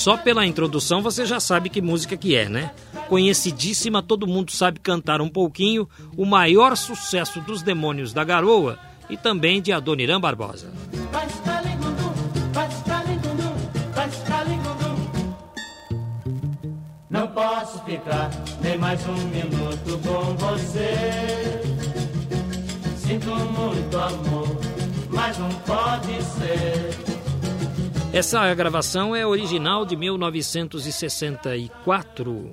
Só pela introdução você já sabe que música que é, né? Conhecidíssima, todo mundo sabe cantar um pouquinho, o maior sucesso dos Demônios da Garoa e também de Adoniran Barbosa. Não posso ficar nem mais um minuto com você. Sinto muito amor, mas não pode ser. Essa gravação é original de 1964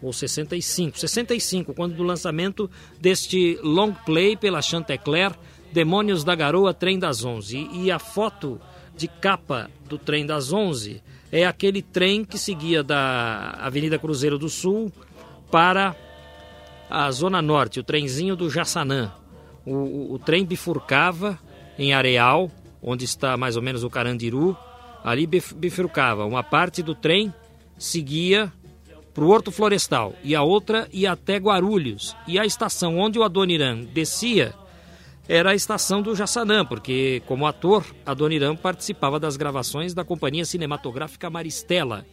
ou 65, 65, quando do lançamento deste long play pela Chantecler, Demônios da Garoa, Trem das Onze. E a foto de capa do Trem das Onze é aquele trem que seguia da Avenida Cruzeiro do Sul para a Zona Norte, o trenzinho do Jaçanã. O, o, o trem bifurcava em Areal, onde está mais ou menos o Carandiru, ali bifurcava. Uma parte do trem seguia para o Horto Florestal e a outra ia até Guarulhos. E a estação onde o Adoniran descia era a estação do Jaçanã, porque como ator, Adoniran participava das gravações da Companhia Cinematográfica Maristela.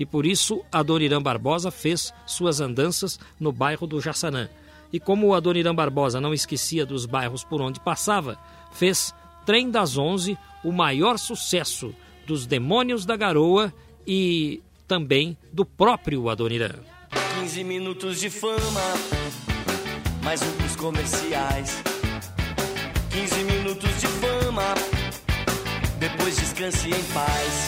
E por isso Adoniran Barbosa fez suas andanças no bairro do Jaçanã. E como o Adoniran Barbosa não esquecia dos bairros por onde passava, fez Trem das Onze, o maior sucesso dos Demônios da Garoa e também do próprio Adoniran. 15 minutos de fama, mais um dos comerciais. 15 minutos de fama, depois descanse em paz.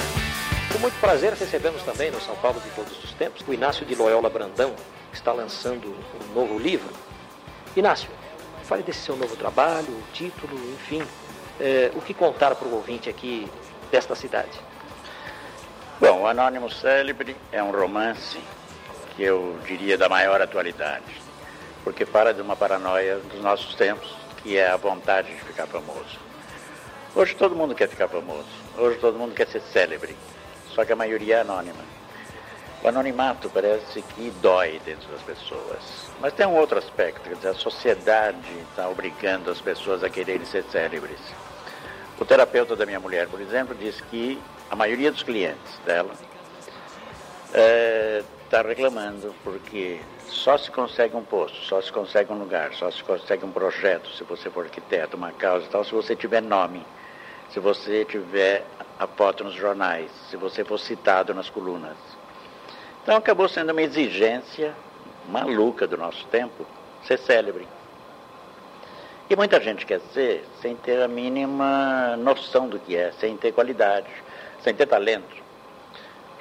Com muito prazer recebemos também no São Paulo de Todos os Tempos o Inácio de Loyola Brandão, que está lançando um novo livro. Inácio, fale desse seu novo trabalho, o título, enfim, é, o que contar para o ouvinte aqui desta cidade? Bom, o Anônimo Célebre é um romance que eu diria da maior atualidade, porque fala de uma paranoia dos nossos tempos, que é a vontade de ficar famoso. Hoje todo mundo quer ficar famoso, hoje todo mundo quer ser célebre, só que a maioria é anônima. O anonimato parece que dói dentro das pessoas. Mas tem um outro aspecto, quer dizer, a sociedade está obrigando as pessoas a quererem ser célebres. O terapeuta da minha mulher, por exemplo, diz que a maioria dos clientes dela está é, reclamando porque só se consegue um posto, só se consegue um lugar, só se consegue um projeto, se você for arquiteto, uma causa e tal, se você tiver nome, se você tiver a foto nos jornais, se você for citado nas colunas. Então acabou sendo uma exigência maluca do nosso tempo ser célebre. E muita gente quer ser sem ter a mínima noção do que é, sem ter qualidade, sem ter talento.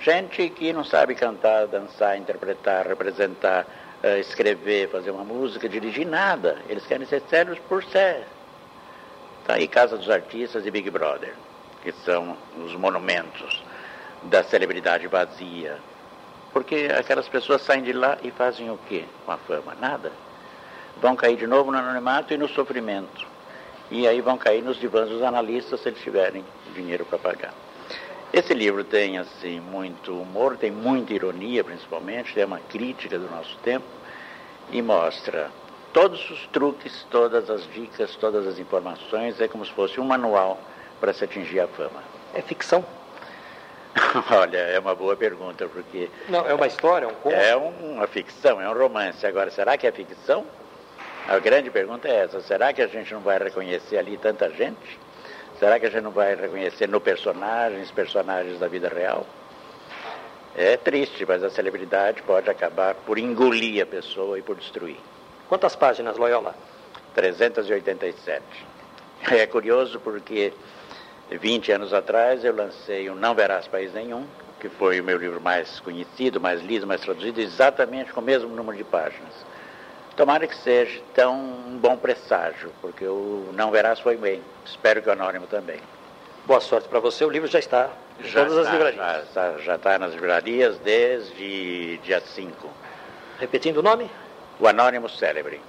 Gente que não sabe cantar, dançar, interpretar, representar, uh, escrever, fazer uma música, dirigir nada. Eles querem ser sérios por ser. Está aí Casa dos Artistas e Big Brother, que são os monumentos da celebridade vazia. Porque aquelas pessoas saem de lá e fazem o quê com a fama? Nada vão cair de novo no anonimato e no sofrimento. E aí vão cair nos divãs dos analistas se eles tiverem dinheiro para pagar. Esse livro tem assim muito humor, tem muita ironia, principalmente, tem uma crítica do nosso tempo e mostra todos os truques, todas as dicas, todas as informações, é como se fosse um manual para se atingir a fama. É ficção? Olha, é uma boa pergunta, porque. Não, é uma história, é um conto? É uma ficção, é um romance. Agora, será que é ficção? A grande pergunta é essa: será que a gente não vai reconhecer ali tanta gente? Será que a gente não vai reconhecer no personagens, personagens da vida real? É triste, mas a celebridade pode acabar por engolir a pessoa e por destruir. Quantas páginas, Loyola? 387. É curioso porque 20 anos atrás eu lancei o Não Verás País Nenhum, que foi o meu livro mais conhecido, mais lido, mais traduzido, exatamente com o mesmo número de páginas. Tomara que seja tão um bom presságio, porque o Não Verás foi bem. Espero que o Anônimo também. Boa sorte para você. O livro já está em já todas está, as livrarias. Já, já está nas livrarias desde dia 5. Repetindo o nome? O Anônimo Célebre.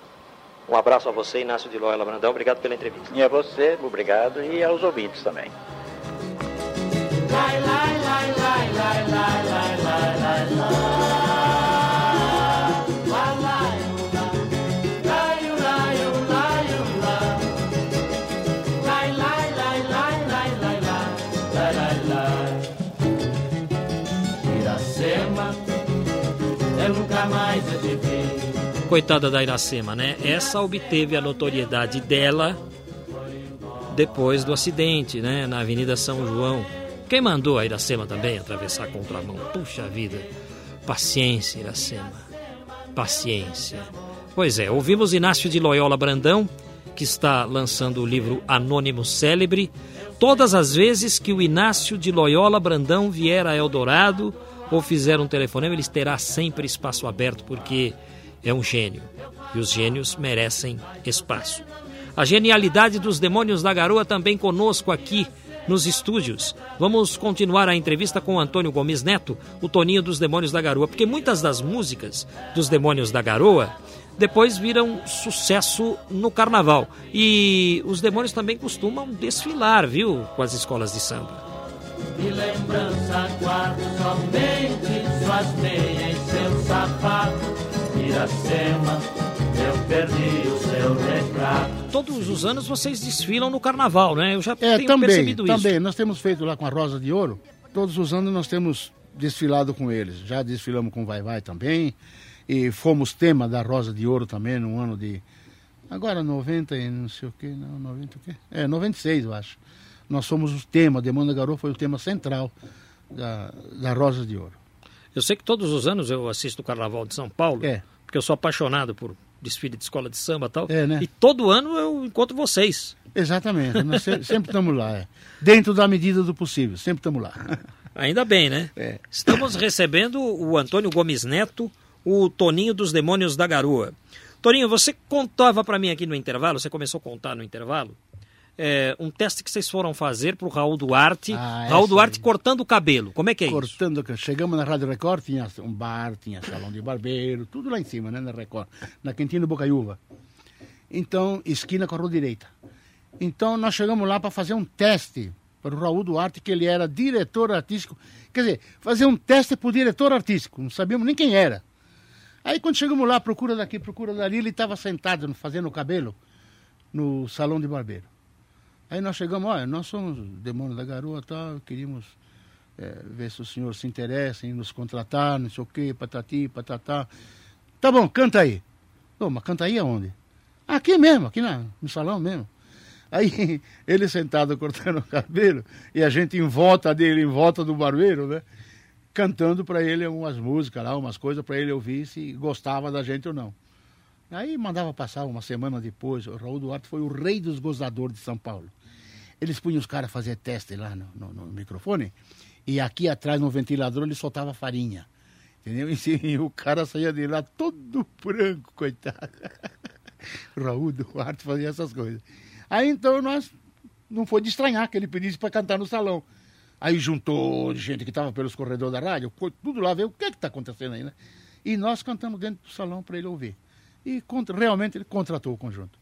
Um abraço a você, Inácio de Loyola Brandão. Obrigado pela entrevista. E a você, obrigado, e aos ouvintes também. Lai, lai, Coitada da Iracema, né? Essa obteve a notoriedade dela depois do acidente, né? Na Avenida São João. Quem mandou a Iracema também atravessar a contramão? Puxa vida. Paciência, Iracema. Paciência. Pois é, ouvimos Inácio de Loyola Brandão, que está lançando o livro Anônimo Célebre. Todas as vezes que o Inácio de Loyola Brandão vier a Eldorado ou fizer um telefonema, ele terá sempre espaço aberto, porque é um gênio. E os gênios merecem espaço. A genialidade dos demônios da garoa também conosco aqui nos estúdios. Vamos continuar a entrevista com Antônio Gomes Neto, o Toninho dos Demônios da Garoa, porque muitas das músicas dos Demônios da Garoa depois viram sucesso no carnaval. E os demônios também costumam desfilar, viu, com as escolas de samba. E lembrança guardo somente suas meias seu sapato. Iracema, eu perdi o seu retrato. Todos os anos vocês desfilam no carnaval, né? Eu já É, tenho também, percebido também. isso. Nós temos feito lá com a Rosa de Ouro. Todos os anos nós temos desfilado com eles. Já desfilamos com o Vai Vai também. E fomos tema da Rosa de Ouro também no ano de. Agora 90 e não sei o quê. Não, 90 o quê? É, 96, eu acho. Nós somos o tema, Demônio da Garoa foi o tema central da, da Rosa de Ouro. Eu sei que todos os anos eu assisto o Carnaval de São Paulo, É. porque eu sou apaixonado por desfile de escola de samba e tal. É, né? E todo ano eu encontro vocês. Exatamente, nós se- sempre estamos lá. é. Dentro da medida do possível, sempre estamos lá. Ainda bem, né? É. Estamos recebendo o Antônio Gomes Neto, o Toninho dos Demônios da Garoa. Toninho, você contava para mim aqui no intervalo, você começou a contar no intervalo, é, um teste que vocês foram fazer pro Raul Duarte. Ah, Raul essa Duarte aí. cortando o cabelo. Como é que é isso? Cortando, chegamos na Rádio Record, tinha um bar, tinha salão de barbeiro, tudo lá em cima, né, na Record, na Quintino Bocaiúva. Então, esquina com a rua direita. Então, nós chegamos lá para fazer um teste para o Raul Duarte, que ele era diretor artístico. Quer dizer, fazer um teste para o diretor artístico, não sabíamos nem quem era. Aí, quando chegamos lá, procura daqui, procura dali, ele estava sentado fazendo o cabelo no salão de barbeiro. Aí nós chegamos, olha, nós somos demônios da garoa, tal, queríamos é, ver se o senhor se interessa em nos contratar, não sei o quê, patati, patatá. Tá bom, canta aí. Ô, mas canta aí aonde? Aqui mesmo, aqui na, no salão mesmo. Aí ele sentado cortando o cabelo e a gente em volta dele, em volta do barbeiro, né? Cantando para ele umas músicas lá, umas coisas para ele ouvir se gostava da gente ou não. Aí mandava passar uma semana depois. O Raul Duarte foi o rei dos gozadores de São Paulo. Eles punham os caras a fazer teste lá no, no- no microfone e aqui atrás no ventilador ele soltava farinha. Entendeu? E, e o cara saía de lá todo branco, coitado. Raul Duarte fazia essas coisas. Aí então nós não foi de estranhar que ele pedisse para cantar no salão. Aí juntou gente que estava pelos corredores da rádio, tudo lá ver o que está acontecendo aí, né? E nós cantamos dentro do salão para ele ouvir. E realmente ele contratou o conjunto.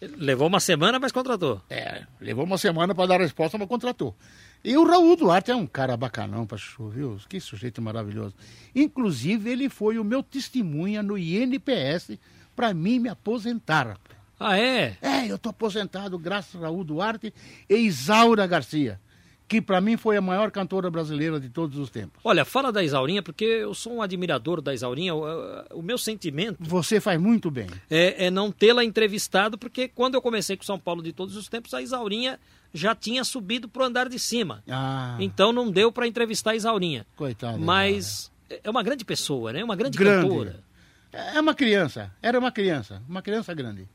Levou uma semana, mas contratou. É, levou uma semana para dar a resposta, mas contratou. E o Raul Duarte é um cara bacanão para viu? Que sujeito maravilhoso. Inclusive, ele foi o meu testemunha no INPS para mim me aposentar. Ah, é? É, eu tô aposentado graças a Raul Duarte e Isaura Garcia, que para mim foi a maior cantora brasileira de todos os tempos. Olha, fala da Isaurinha, porque eu sou um admirador da Isaurinha. O, o meu sentimento Você faz muito bem. é, é não tê-la entrevistado, porque quando eu comecei com São Paulo de todos os tempos, a Isaurinha já tinha subido pro andar de cima. Ah, Então não deu para entrevistar a Isaurinha. coitada. Mas é uma grande pessoa, né? Uma grande, Grande. cantora. É uma criança, era uma criança, uma criança grande.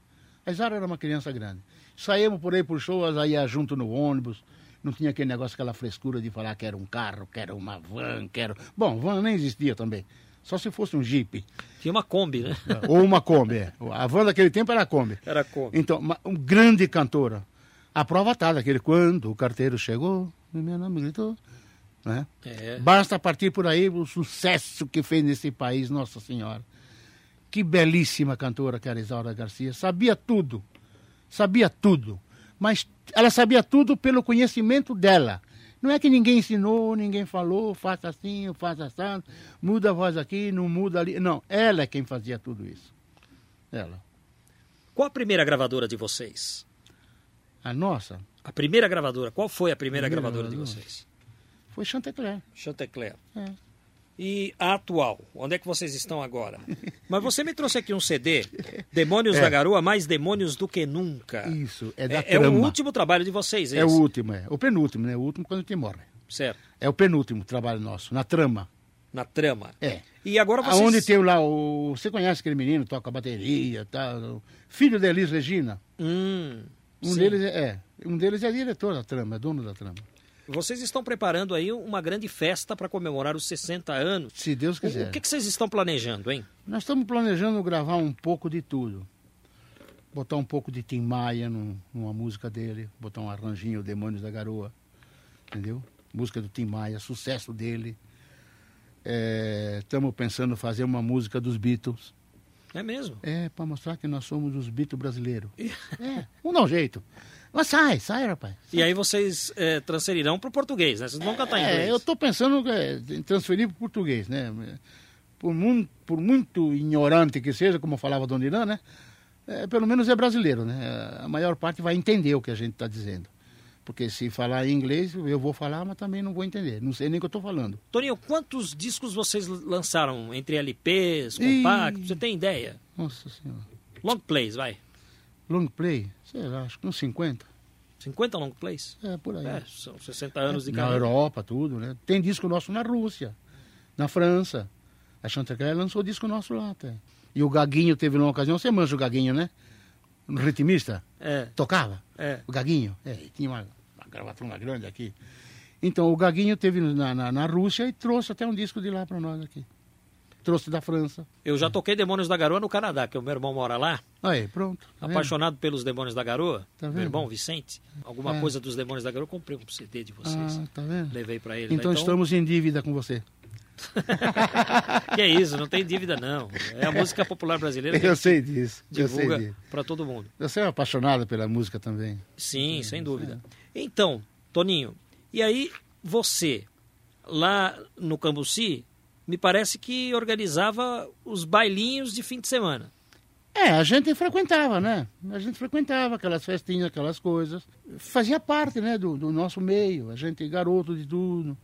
A Isaura era uma criança grande. Saímos por aí por shows, aí ia junto no ônibus. Não tinha aquele negócio, aquela frescura de falar que era um carro, que era uma van, que era. Bom, van nem existia também. Só se fosse um Jeep. Tinha uma Kombi, né? ou uma Kombi. é. A van daquele tempo era a Kombi. Era Kombi. Então, uma, um grande cantora. A prova está daquele quando o carteiro chegou, meu nome gritou. Né? É. Basta partir por aí o sucesso que fez nesse país, Nossa Senhora. Que belíssima cantora que era Isaura Garcia. Sabia tudo. Sabia tudo. Mas ela sabia tudo pelo conhecimento dela. Não é que ninguém ensinou, ninguém falou, faça assim, faça assim, muda a voz aqui, não muda ali. Não, ela é quem fazia tudo isso. Ela. Qual a primeira gravadora de vocês? A nossa A primeira gravadora. Qual foi a primeira Primeira gravadora de gravadora? vocês? foi Chantecler. Chantecler. É. e a atual. Onde é que vocês estão agora? Mas você me trouxe aqui um CD, Demônios da Garoa, mais Demônios do que Nunca. Isso, é da É, é o trama. último trabalho de vocês, é, É o último, é. O penúltimo, né? O último quando a gente morre. Certo. É o penúltimo trabalho nosso, na trama. Na trama. É. E agora vocês... Aonde tem lá o. Você conhece aquele menino, toca bateria, tá? o Filho da Elis Regina. Hum, Um sim. deles é, é. Um deles é diretor da trama, é dono da trama. Vocês estão preparando aí uma grande festa para comemorar os 60 anos. Se Deus O, quiser. o que, que vocês estão planejando, hein? Nós estamos planejando gravar um pouco de tudo. Botar um pouco de Tim Maia num- numa música dele, botar um arranjinho, Demônios da Garoa. Entendeu? Música do Tim Maia, sucesso dele. Estamos pensando em fazer uma música dos Beatles. É mesmo? É, para mostrar que nós somos os Beatles brasileiros. É, vamos dar um jeito. Mas sai, sai, rapaz. E aí vocês é, transferirão para o português, né? Vocês não vão cantar em É, inglês. eu estou pensando é, em transferir para o português, né? Por, por muito ignorante que seja, como falava Dona Irã, né? É, pelo menos é brasileiro, né? A maior parte vai entender o que a gente está dizendo. Porque se falar em inglês, eu vou falar, mas também não vou entender. Não sei nem o que eu estou falando. Toninho, quantos discos vocês lançaram entre LPs, compactos? Você tem ideia? Nossa Senhora. Long plays, vai. Long play, sei lá, acho que uns 50. 50 long plays? É, por aí. É, são 60 anos de na carreira. Europa, tudo, né? Tem disco nosso na Rússia, na França. A Chantecaille lançou disco nosso lá até. E o Gaguinho teve numa ocasião, você mancha o Gaguinho, né? Um ritmista, É, tocava. é. O Gaguinho, é, tinha uma, uma gravatura grande aqui. Então o Gaguinho teve na, na, na Rússia e trouxe até um disco de lá para nós aqui. Trouxe da França. Eu já toquei Demônios da Garoa no Canadá, que o meu irmão mora lá. Aí, pronto. tá vendo? apaixonado pelos Demônios da Garoa. Tá meu vendo? irmão, Vicente. Alguma É. coisa dos Demônios da Garoa, eu comprei um CD de vocês. Ah, tá vendo? Levei pra ele. Então né? estamos em dívida com você. Que é isso, não tem dívida não. É a música popular brasileira que Eu sei disso. Divulga para todo mundo. Você é apaixonado pela música também. Sim, sem dúvida. Então, Toninho, e aí você, lá no Cambuci, me parece que organizava os bailinhos de fim de semana. É, a gente frequentava, né? A gente frequentava aquelas festinhas, aquelas coisas. Fazia parte, né, do, do nosso meio. A gente, garoto de tudo,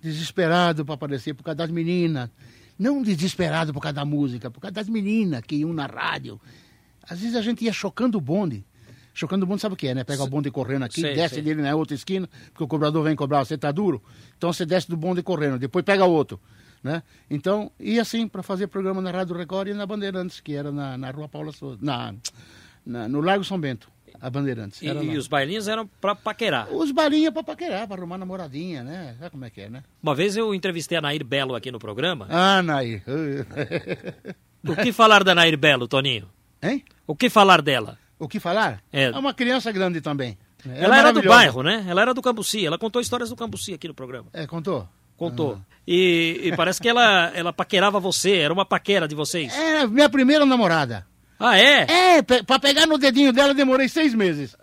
desesperado para aparecer por causa das meninas. Não desesperado por causa da música, por causa das meninas que iam na rádio. Às vezes a gente ia chocando o bonde. Chocando o bonde, sabe o que é, né? Pega o bonde correndo aqui, Sei, desce sei. dele na outra esquina, porque o cobrador vem cobrar, você tá duro. Então você desce do bonde correndo, depois pega outro. Né? Então, ia assim para fazer programa na Rádio Record e na Bandeirantes, que era na, na Rua Paula Souza, na, na- no Largo São Bento, a Bandeirantes. E, e os bailinhos eram para paquerar. Os balinhas para paquerar, para arrumar namoradinha, né? Sabe como é que é, né? Uma vez eu entrevistei a Nair Belo aqui no programa. Ah, Nair. O que falar da Nair Belo, Toninho? hein? O que falar dela? O que falar? É. uma criança grande também. É ela era do bairro, né? Ela era do Cambuci. Ela contou histórias do Cambuci aqui no programa. É, contou? Contou. Ah. E, e parece que ela, ela paquerava você, era uma paquera de vocês. É, minha primeira namorada. Ah, é? É, pra pegar no dedinho dela demorei seis meses.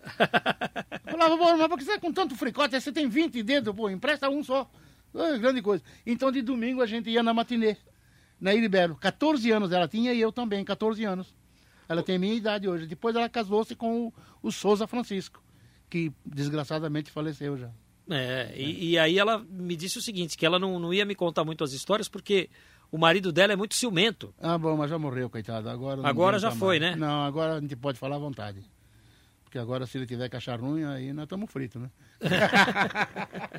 Falava, pô, mas por que você tá com tanto fricote? Você tem 20 dedos, pô, empresta um só. Grande coisa. Então de domingo a gente ia na matinê, na Iribelo. 14 anos ela tinha e eu também, 14 anos. Ela tem minha idade hoje. Depois ela casou-se com o, o Souza Francisco, que desgraçadamente faleceu já. É, e, e aí ela me disse o seguinte, que ela não, não ia me contar muito as histórias porque o marido dela é muito ciumento. Ah, bom, mas já morreu, coitado. Agora, Agora já foi, mais. né? Não, agora a gente pode falar à vontade. Porque agora, se ele tiver que achar ruim, aí nós estamos fritos, né?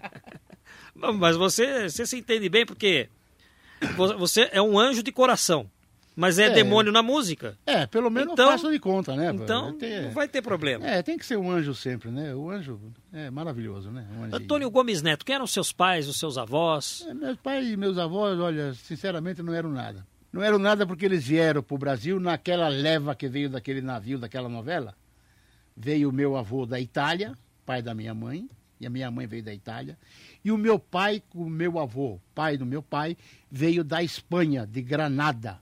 Mas você, você se entende bem porque vo- você é um anjo de coração, mas é, É. demônio na música. É, pelo menos Então- faço de conta, né? Então Tem- não vai ter problema. É, tem que ser um anjo sempre, né? O anjo é maravilhoso, né? Um. Antônio Gomes Neto, quem eram seus pais, os seus avós? É, Meus pais e meus avós, olha, sinceramente não eram nada. Não eram nada porque eles vieram para o Brasil naquela leva que veio daquele navio, daquela novela. Veio o meu avô da Itália, pai da minha mãe, e a minha mãe veio da Itália. E o meu pai, o meu avô, pai do meu pai, veio da Espanha, de Granada.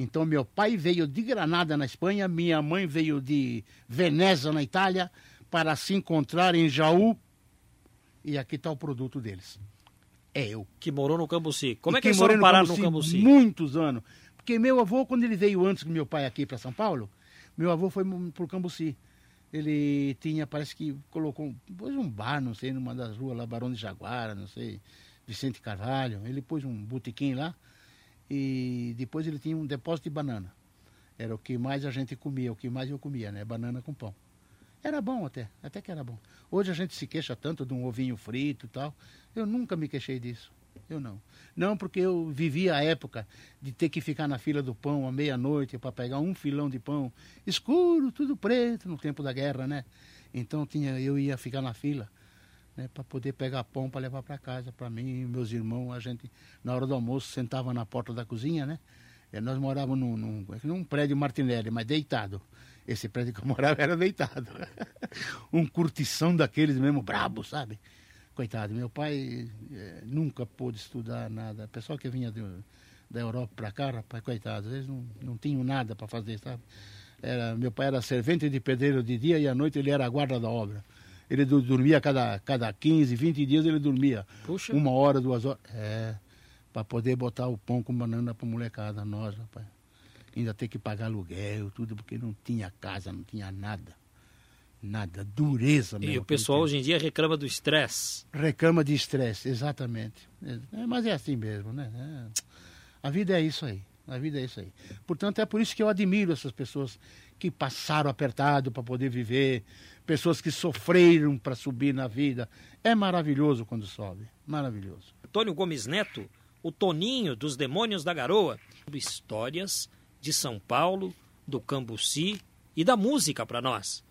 Então, meu pai veio de Granada, na Espanha, minha mãe veio de Veneza, na Itália, para se encontrar em Jaú. E aqui está o produto deles. É eu. Que morou no Cambuci. Como E é que eles foram parar no Cambuci Cambuci? Muitos anos. Porque meu avô, quando ele veio antes do meu pai aqui para São Paulo, meu avô foi para o Cambuci. Ele tinha, parece que colocou um, pôs um bar, não sei, numa das ruas lá, Barão de Jaguara, não sei, Vicente Carvalho. Ele pôs um botequim lá e depois ele tinha um depósito de banana. Era o que mais a gente comia, o que mais eu comia, né? Banana com pão. Era bom até, até que era bom. Hoje a gente se queixa tanto de um ovinho frito e tal. Eu nunca me queixei disso. Eu não. Não, porque eu vivia a época de ter que ficar na fila do pão à meia-noite para pegar um filão de pão escuro, tudo preto, no tempo da guerra, né? Então tinha, eu ia ficar na fila né, para poder pegar pão para levar para casa, para mim e meus irmãos. A gente, na hora do almoço, sentava na porta da cozinha, né? E nós morávamos num, num, num prédio Martinelli, mas deitado. Esse prédio que eu morava era deitado. um curtição daqueles mesmo brabo, sabe? Coitado, meu pai eh, nunca pôde estudar nada. O pessoal que vinha de, da Europa para cá, rapaz, coitado, eles não, não tinham nada para fazer, sabe? Era, meu pai era servente de pedreiro de dia e à noite ele era guarda da obra. Ele dormia cada, cada 15, 20 dias, ele dormia. Puxa. Uma hora, duas horas. É, para poder botar o pão com banana para molecada, nós, rapaz. Ainda ter que pagar aluguel, tudo, porque não tinha casa, não tinha nada. Nada, dureza mesmo. E o pessoal hoje em dia reclama do estresse. Reclama de estresse, exatamente. É, mas é assim mesmo, né? É, a vida é isso aí. A vida é isso aí. Portanto, é por isso que eu admiro essas pessoas que passaram apertado para poder viver, pessoas que sofreram para subir na vida. É maravilhoso quando sobe. Maravilhoso. Antônio Gomes Neto, o Toninho dos Demônios da Garoa. Histórias de São Paulo, do Cambuci e da música para nós.